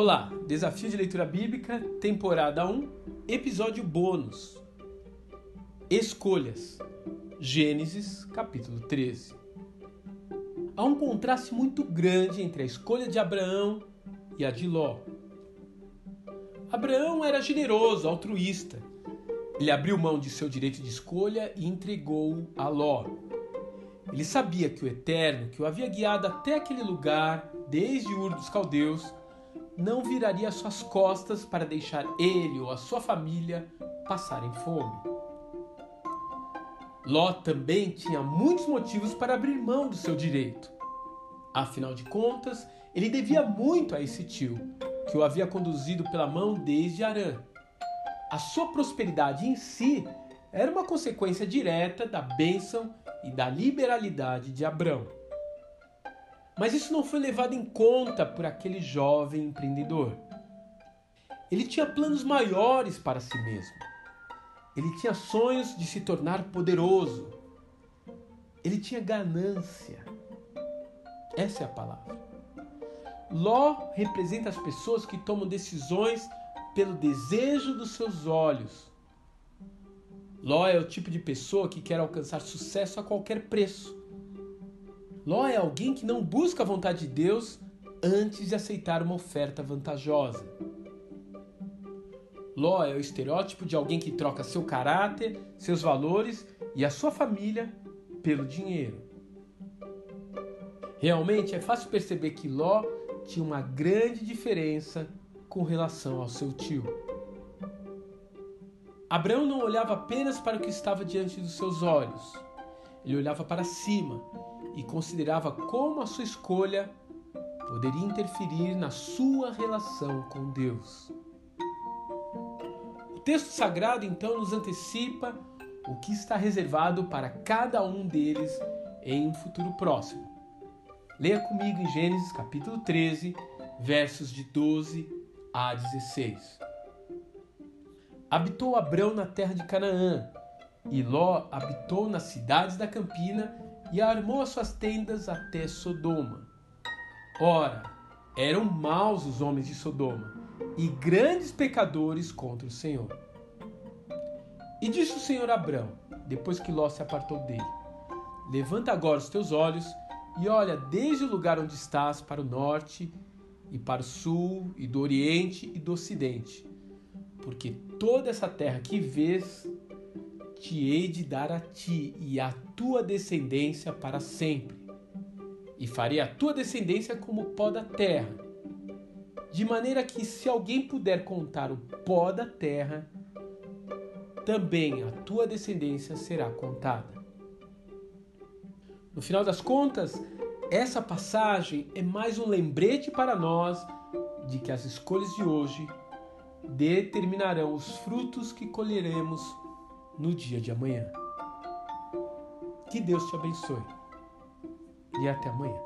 Olá, Desafio de Leitura Bíblica, temporada 1, episódio bônus. Escolhas. Gênesis, capítulo 13. Há um contraste muito grande entre a escolha de Abraão e a de Ló. Abraão era generoso, altruísta. Ele abriu mão de seu direito de escolha e entregou a Ló. Ele sabia que o Eterno, que o havia guiado até aquele lugar, desde Ur dos Caldeus, não viraria suas costas para deixar ele ou a sua família passarem fome. Ló também tinha muitos motivos para abrir mão do seu direito. Afinal de contas, ele devia muito a esse tio, que o havia conduzido pela mão desde Arã. A sua prosperidade em si era uma consequência direta da bênção e da liberalidade de Abrão. Mas isso não foi levado em conta por aquele jovem empreendedor. Ele tinha planos maiores para si mesmo. Ele tinha sonhos de se tornar poderoso. Ele tinha ganância. Essa é a palavra. Ló representa as pessoas que tomam decisões pelo desejo dos seus olhos. Ló é o tipo de pessoa que quer alcançar sucesso a qualquer preço. Ló é alguém que não busca a vontade de Deus antes de aceitar uma oferta vantajosa. Ló é o estereótipo de alguém que troca seu caráter, seus valores e a sua família pelo dinheiro. Realmente é fácil perceber que Ló tinha uma grande diferença com relação ao seu tio. Abraão não olhava apenas para o que estava diante dos seus olhos, ele olhava para cima e considerava como a sua escolha poderia interferir na sua relação com Deus. O texto sagrado então nos antecipa o que está reservado para cada um deles em um futuro próximo. Leia comigo em Gênesis capítulo 13, versos de 12 a 16. Habitou Abrão na terra de Canaã, e Ló habitou nas cidades da campina e armou as suas tendas até Sodoma. Ora, eram maus os homens de Sodoma e grandes pecadores contra o Senhor. E disse o Senhor a Abrão, depois que Ló se apartou dele: Levanta agora os teus olhos e olha desde o lugar onde estás para o norte e para o sul e do oriente e do ocidente, porque toda essa terra que vês te hei de dar a ti e à tua descendência para sempre. E farei a tua descendência como pó da terra, de maneira que, se alguém puder contar o pó da terra, também a tua descendência será contada. No final das contas, essa passagem é mais um lembrete para nós de que as escolhas de hoje determinarão os frutos que colheremos no dia de amanhã. Que Deus te abençoe e até amanhã.